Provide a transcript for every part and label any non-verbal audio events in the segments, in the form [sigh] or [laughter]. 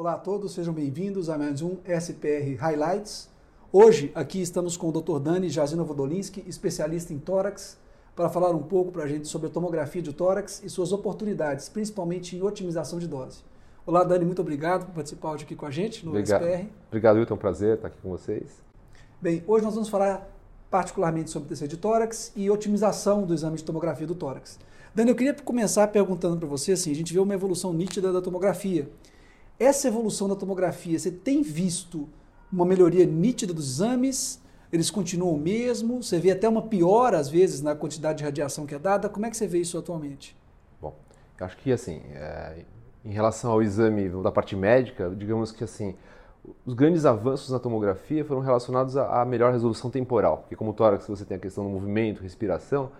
Olá a todos, sejam bem-vindos a mais um SPR Highlights. Hoje aqui estamos com o Dr. Dani Jazina Vodolinski, especialista em tórax, para falar um pouco para a gente sobre a tomografia de tórax e suas oportunidades, principalmente em otimização de dose. Olá, Dani, muito obrigado por participar hoje aqui com a gente no obrigado. SPR. Obrigado, Wilton, é um prazer estar aqui com vocês. Bem, hoje nós vamos falar particularmente sobre TC de tórax e otimização do exame de tomografia do tórax. Dani, eu queria começar perguntando para você, assim, a gente vê uma evolução nítida da tomografia. Essa evolução da tomografia, você tem visto uma melhoria nítida dos exames? Eles continuam o mesmo? Você vê até uma piora, às vezes, na quantidade de radiação que é dada? Como é que você vê isso atualmente? Bom, eu acho que, assim, é, em relação ao exame da parte médica, digamos que, assim, os grandes avanços na tomografia foram relacionados à melhor resolução temporal, porque como tórax você tem a questão do movimento, respiração,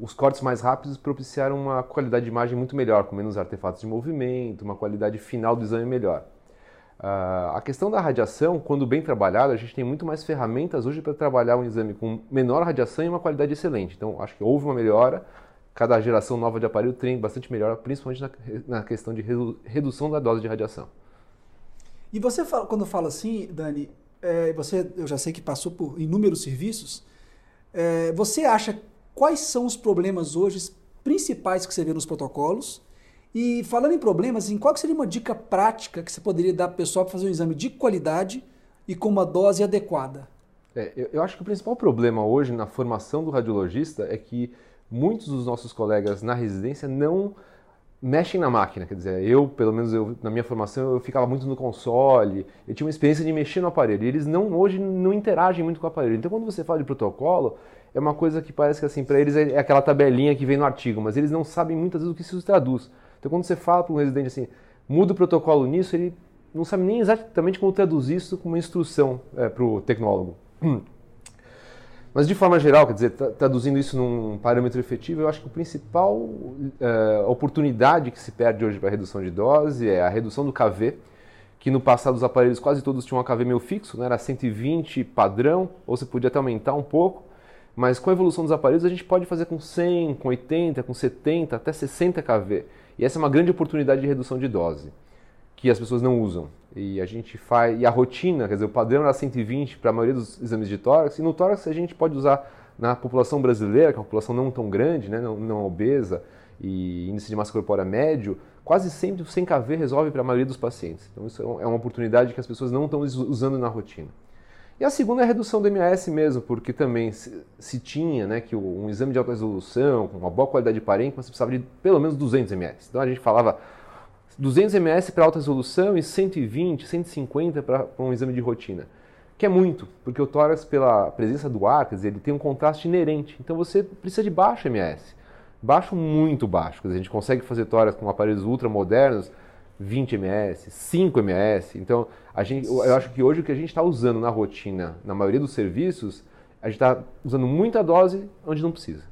os cortes mais rápidos propiciaram uma qualidade de imagem muito melhor, com menos artefatos de movimento, uma qualidade final do exame melhor. Uh, a questão da radiação, quando bem trabalhada, a gente tem muito mais ferramentas hoje para trabalhar um exame com menor radiação e uma qualidade excelente. Então, acho que houve uma melhora. Cada geração nova de aparelho tem bastante melhora, principalmente na, na questão de redução da dose de radiação. E você fala, quando fala assim, Dani, é, você, eu já sei que passou por inúmeros serviços. É, você acha quais são os problemas hoje principais que você vê nos protocolos? E falando em problemas, em qual seria uma dica prática que você poderia dar para o pessoal para fazer um exame de qualidade e com uma dose adequada? É, eu, eu acho que o principal problema hoje na formação do radiologista é que muitos dos nossos colegas na residência não mexem na máquina, quer dizer, eu, pelo menos eu, na minha formação, eu ficava muito no console, eu tinha uma experiência de mexer no aparelho, e eles não hoje não interagem muito com o aparelho. Então, quando você fala de protocolo, é uma coisa que parece que assim, para eles é aquela tabelinha que vem no artigo, mas eles não sabem muitas vezes o que isso traduz. Então, quando você fala para um residente assim, muda o protocolo nisso, ele não sabe nem exatamente como traduzir isso como uma instrução é, para o tecnólogo. [clears throat] Mas de forma geral, quer dizer, traduzindo isso num parâmetro efetivo, eu acho que a principal uh, oportunidade que se perde hoje para redução de dose é a redução do KV, que no passado os aparelhos quase todos tinham um KV meio fixo, né? era 120 padrão, ou você podia até aumentar um pouco, mas com a evolução dos aparelhos a gente pode fazer com 100, com 80, com 70, até 60 KV. E essa é uma grande oportunidade de redução de dose, que as pessoas não usam. E a gente faz. E a rotina, quer dizer, o padrão era 120 para a maioria dos exames de tórax, e no tórax a gente pode usar na população brasileira, que é uma população não tão grande, né, não, não obesa, e índice de massa corpórea médio, quase sempre o 100 kV resolve para a maioria dos pacientes. Então isso é uma oportunidade que as pessoas não estão usando na rotina. E a segunda é a redução do MAS mesmo, porque também se, se tinha né, que um exame de alta resolução, com uma boa qualidade de parênquima, você precisava de pelo menos 200 mAs. Então a gente falava 200 ms para alta resolução e 120, 150 para um exame de rotina. Que é muito, porque o tórax, pela presença do ar, quer dizer, ele tem um contraste inerente. Então você precisa de baixo MS. Baixo muito baixo. Quer dizer, a gente consegue fazer tórax com aparelhos ultra modernos, 20 ms, 5 ms. Então, a gente, eu acho que hoje o que a gente está usando na rotina, na maioria dos serviços, a gente está usando muita dose onde não precisa.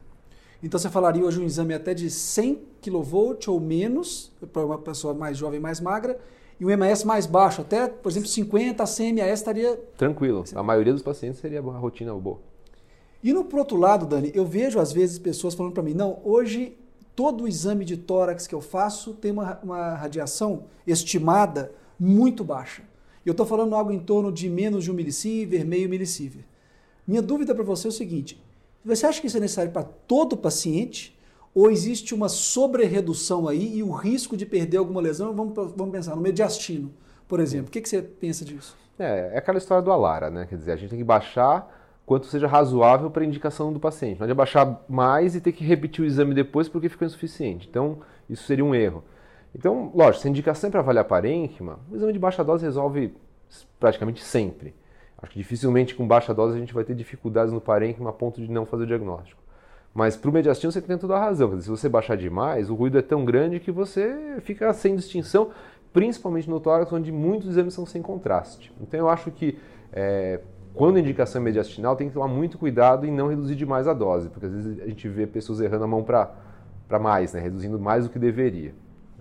Então você falaria hoje um exame até de 100 kV ou menos, para uma pessoa mais jovem, mais magra, e um MAS mais baixo, até, por exemplo, 50 a 100 MAS estaria... Tranquilo, a maioria dos pacientes seria a rotina boa. E no outro lado, Dani, eu vejo às vezes pessoas falando para mim, não, hoje todo o exame de tórax que eu faço tem uma, uma radiação estimada muito baixa. Eu estou falando algo em torno de menos de um milisievert, meio milisievert. Minha dúvida para você é o seguinte, você acha que isso é necessário para todo paciente? Ou existe uma sobre-redução aí e o risco de perder alguma lesão? Vamos, vamos pensar no mediastino, por exemplo. O que, que você pensa disso? É, é aquela história do Alara, né? Quer dizer, a gente tem que baixar quanto seja razoável para a indicação do paciente. Não adianta baixar mais e ter que repetir o exame depois porque ficou insuficiente. Então, isso seria um erro. Então, lógico, se a indicação é para avaliar parênquima, o exame de baixa dose resolve praticamente sempre. Acho que dificilmente com baixa dose a gente vai ter dificuldades no parênquima a ponto de não fazer o diagnóstico. Mas para o mediastino você tem toda a razão. Se você baixar demais, o ruído é tão grande que você fica sem distinção, principalmente no tórax, onde muitos exames são sem contraste. Então eu acho que é, quando indicação é mediastinal, tem que tomar muito cuidado em não reduzir demais a dose, porque às vezes a gente vê pessoas errando a mão para mais, né, reduzindo mais do que deveria.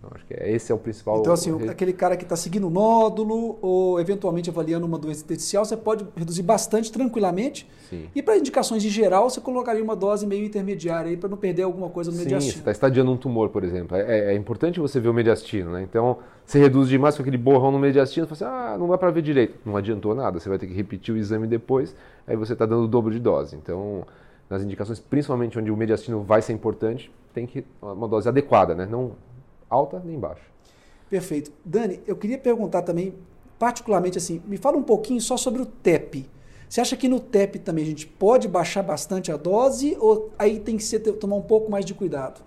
Então, acho que é, esse é o principal. Então, assim, aquele cara que está seguindo o nódulo ou eventualmente avaliando uma doença intersticial, você pode reduzir bastante tranquilamente. Sim. E para indicações em geral, você colocaria uma dose meio intermediária aí para não perder alguma coisa no Sim, mediastino. você está estadiando um tumor, por exemplo. É, é, importante você ver o mediastino, né? Então, você reduz demais com aquele borrão no mediastino, você fala assim, ah, não dá para ver direito. Não adiantou nada, você vai ter que repetir o exame depois, aí você está dando o dobro de dose. Então, nas indicações, principalmente onde o mediastino vai ser importante, tem que uma dose adequada, né? Não alta nem baixa. Perfeito. Dani, eu queria perguntar também, particularmente assim, me fala um pouquinho só sobre o TEP. Você acha que no TEP também a gente pode baixar bastante a dose ou aí tem que ser, tomar um pouco mais de cuidado?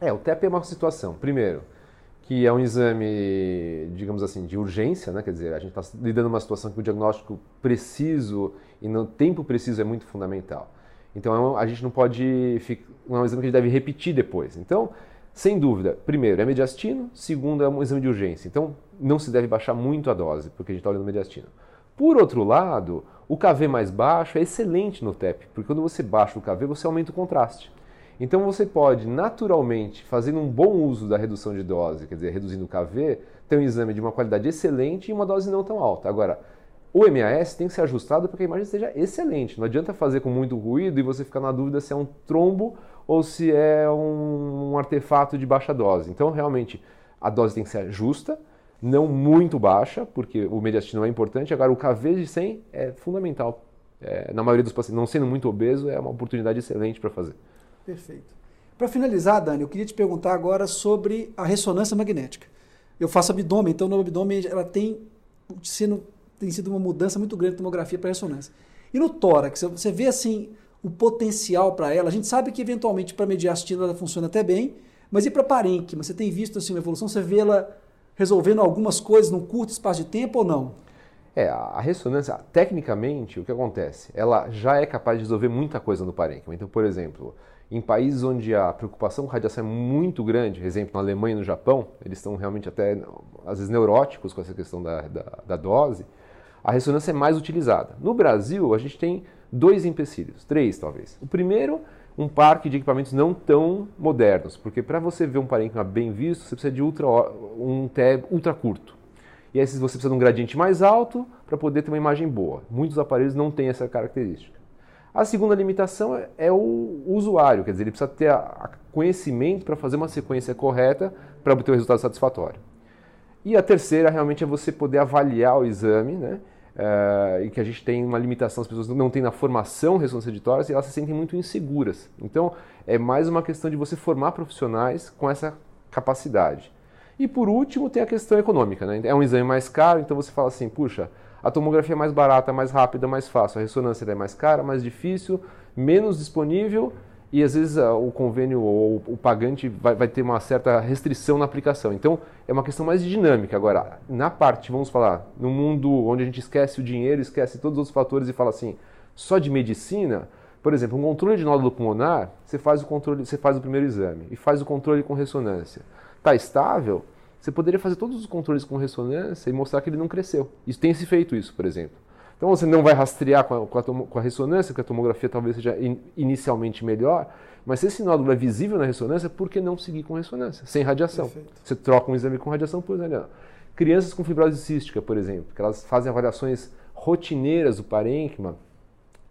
É, o TEP é uma situação. Primeiro, que é um exame, digamos assim, de urgência, né? Quer dizer, a gente está lidando com uma situação que o diagnóstico preciso e no tempo preciso é muito fundamental. Então a gente não pode, não é um exame que a gente deve repetir depois. Então sem dúvida, primeiro é mediastino, segundo é um exame de urgência. Então não se deve baixar muito a dose, porque a gente está olhando mediastino. Por outro lado, o KV mais baixo é excelente no TEP, porque quando você baixa o KV, você aumenta o contraste. Então você pode, naturalmente, fazendo um bom uso da redução de dose, quer dizer, reduzindo o KV, ter um exame de uma qualidade excelente e uma dose não tão alta. Agora, o MAS tem que ser ajustado para que a imagem seja excelente. Não adianta fazer com muito ruído e você ficar na dúvida se é um trombo ou se é um, artefato de baixa dose. Então, realmente, a dose tem que ser justa, não muito baixa, porque o mediastino é importante. Agora, o KV de 100 é fundamental. É, na maioria dos pacientes, não sendo muito obeso, é uma oportunidade excelente para fazer. Perfeito. Para finalizar, Dani, eu queria te perguntar agora sobre a ressonância magnética. Eu faço abdômen, então no abdômen ela tem sendo tem sido uma mudança muito grande de tomografia para ressonância. E no tórax, você vê assim o potencial para ela. A gente sabe que eventualmente para mediastina ela funciona até bem, mas e para parênquima? Você tem visto assim uma evolução? Você vê ela resolvendo algumas coisas num curto espaço de tempo ou não? É, a ressonância, tecnicamente, o que acontece? Ela já é capaz de resolver muita coisa no parênquima. Então, por exemplo, em países onde a preocupação com radiação é muito grande, por exemplo, na Alemanha e no Japão, eles estão realmente até, às vezes, neuróticos com essa questão da, da, da dose, a ressonância é mais utilizada. No Brasil, a gente tem dois empecilhos, três talvez. O primeiro, um parque de equipamentos não tão modernos, porque para você ver um parênquima bem visto, você precisa de ultra, um TEB ultra curto. E aí você precisa de um gradiente mais alto para poder ter uma imagem boa. Muitos aparelhos não têm essa característica. A segunda limitação é, é o usuário, quer dizer, ele precisa ter conhecimento para fazer uma sequência correta para obter o resultado satisfatório. E a terceira realmente é você poder avaliar o exame, né? Uh, e que a gente tem uma limitação, as pessoas não têm na formação ressonância de tórax e elas se sentem muito inseguras. Então, é mais uma questão de você formar profissionais com essa capacidade. E por último, tem a questão econômica. Né? É um exame mais caro, então você fala assim, puxa, a tomografia é mais barata, mais rápida, mais fácil, a ressonância é mais cara, mais difícil, menos disponível e às vezes o convênio ou o pagante vai, vai, ter uma certa restrição na aplicação. Então é uma questão mais dinâmica. Agora, na parte, vamos falar, no mundo onde a gente esquece o dinheiro, esquece todos os outros fatores e fala assim, só de medicina, por exemplo, um controle de nódulo pulmonar, você faz o controle, você faz o primeiro exame e faz o controle com ressonância. Está estável? Você poderia fazer todos os controles com ressonância e mostrar que ele não cresceu. Isso tem se feito isso, por exemplo. Então você não vai rastrear com a, com a, com a ressonância, porque a tomografia talvez seja in, inicialmente melhor, mas se esse nódulo é visível na ressonância, por que não seguir com ressonância, sem radiação? Perfeito. Você troca um exame com radiação por exemplo. Crianças com fibrose cística, por exemplo, que elas fazem avaliações rotineiras do parênquima,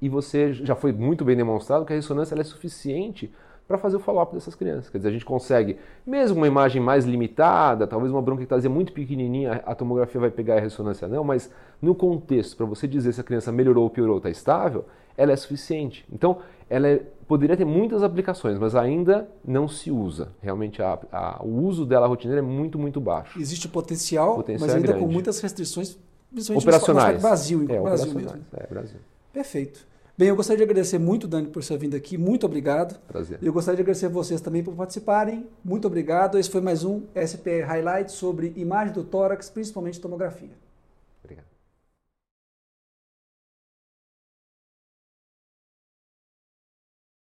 e você já foi muito bem demonstrado que a ressonância é suficiente para fazer o follow-up dessas crianças. Quer dizer, a gente consegue, mesmo uma imagem mais limitada, talvez uma bronquectasia muito pequenininha, a tomografia vai pegar a ressonância não, mas no contexto, para você dizer se a criança melhorou ou piorou, está estável, ela é suficiente. Então, ela é, poderia ter muitas aplicações, mas ainda não se usa. Realmente, a, a, o uso dela rotineira é muito, muito baixo. Existe potencial, potencial mas é ainda é com muitas restrições, principalmente operacionais. no Brasil, é, Brasil mesmo. É, Brasil. Perfeito. Bem, eu gostaria de agradecer muito, Dani, por sua vinda aqui. Muito obrigado. Prazer. E eu gostaria de agradecer a vocês também por participarem. Muito obrigado. Esse foi mais um SP Highlight sobre imagem do tórax, principalmente tomografia.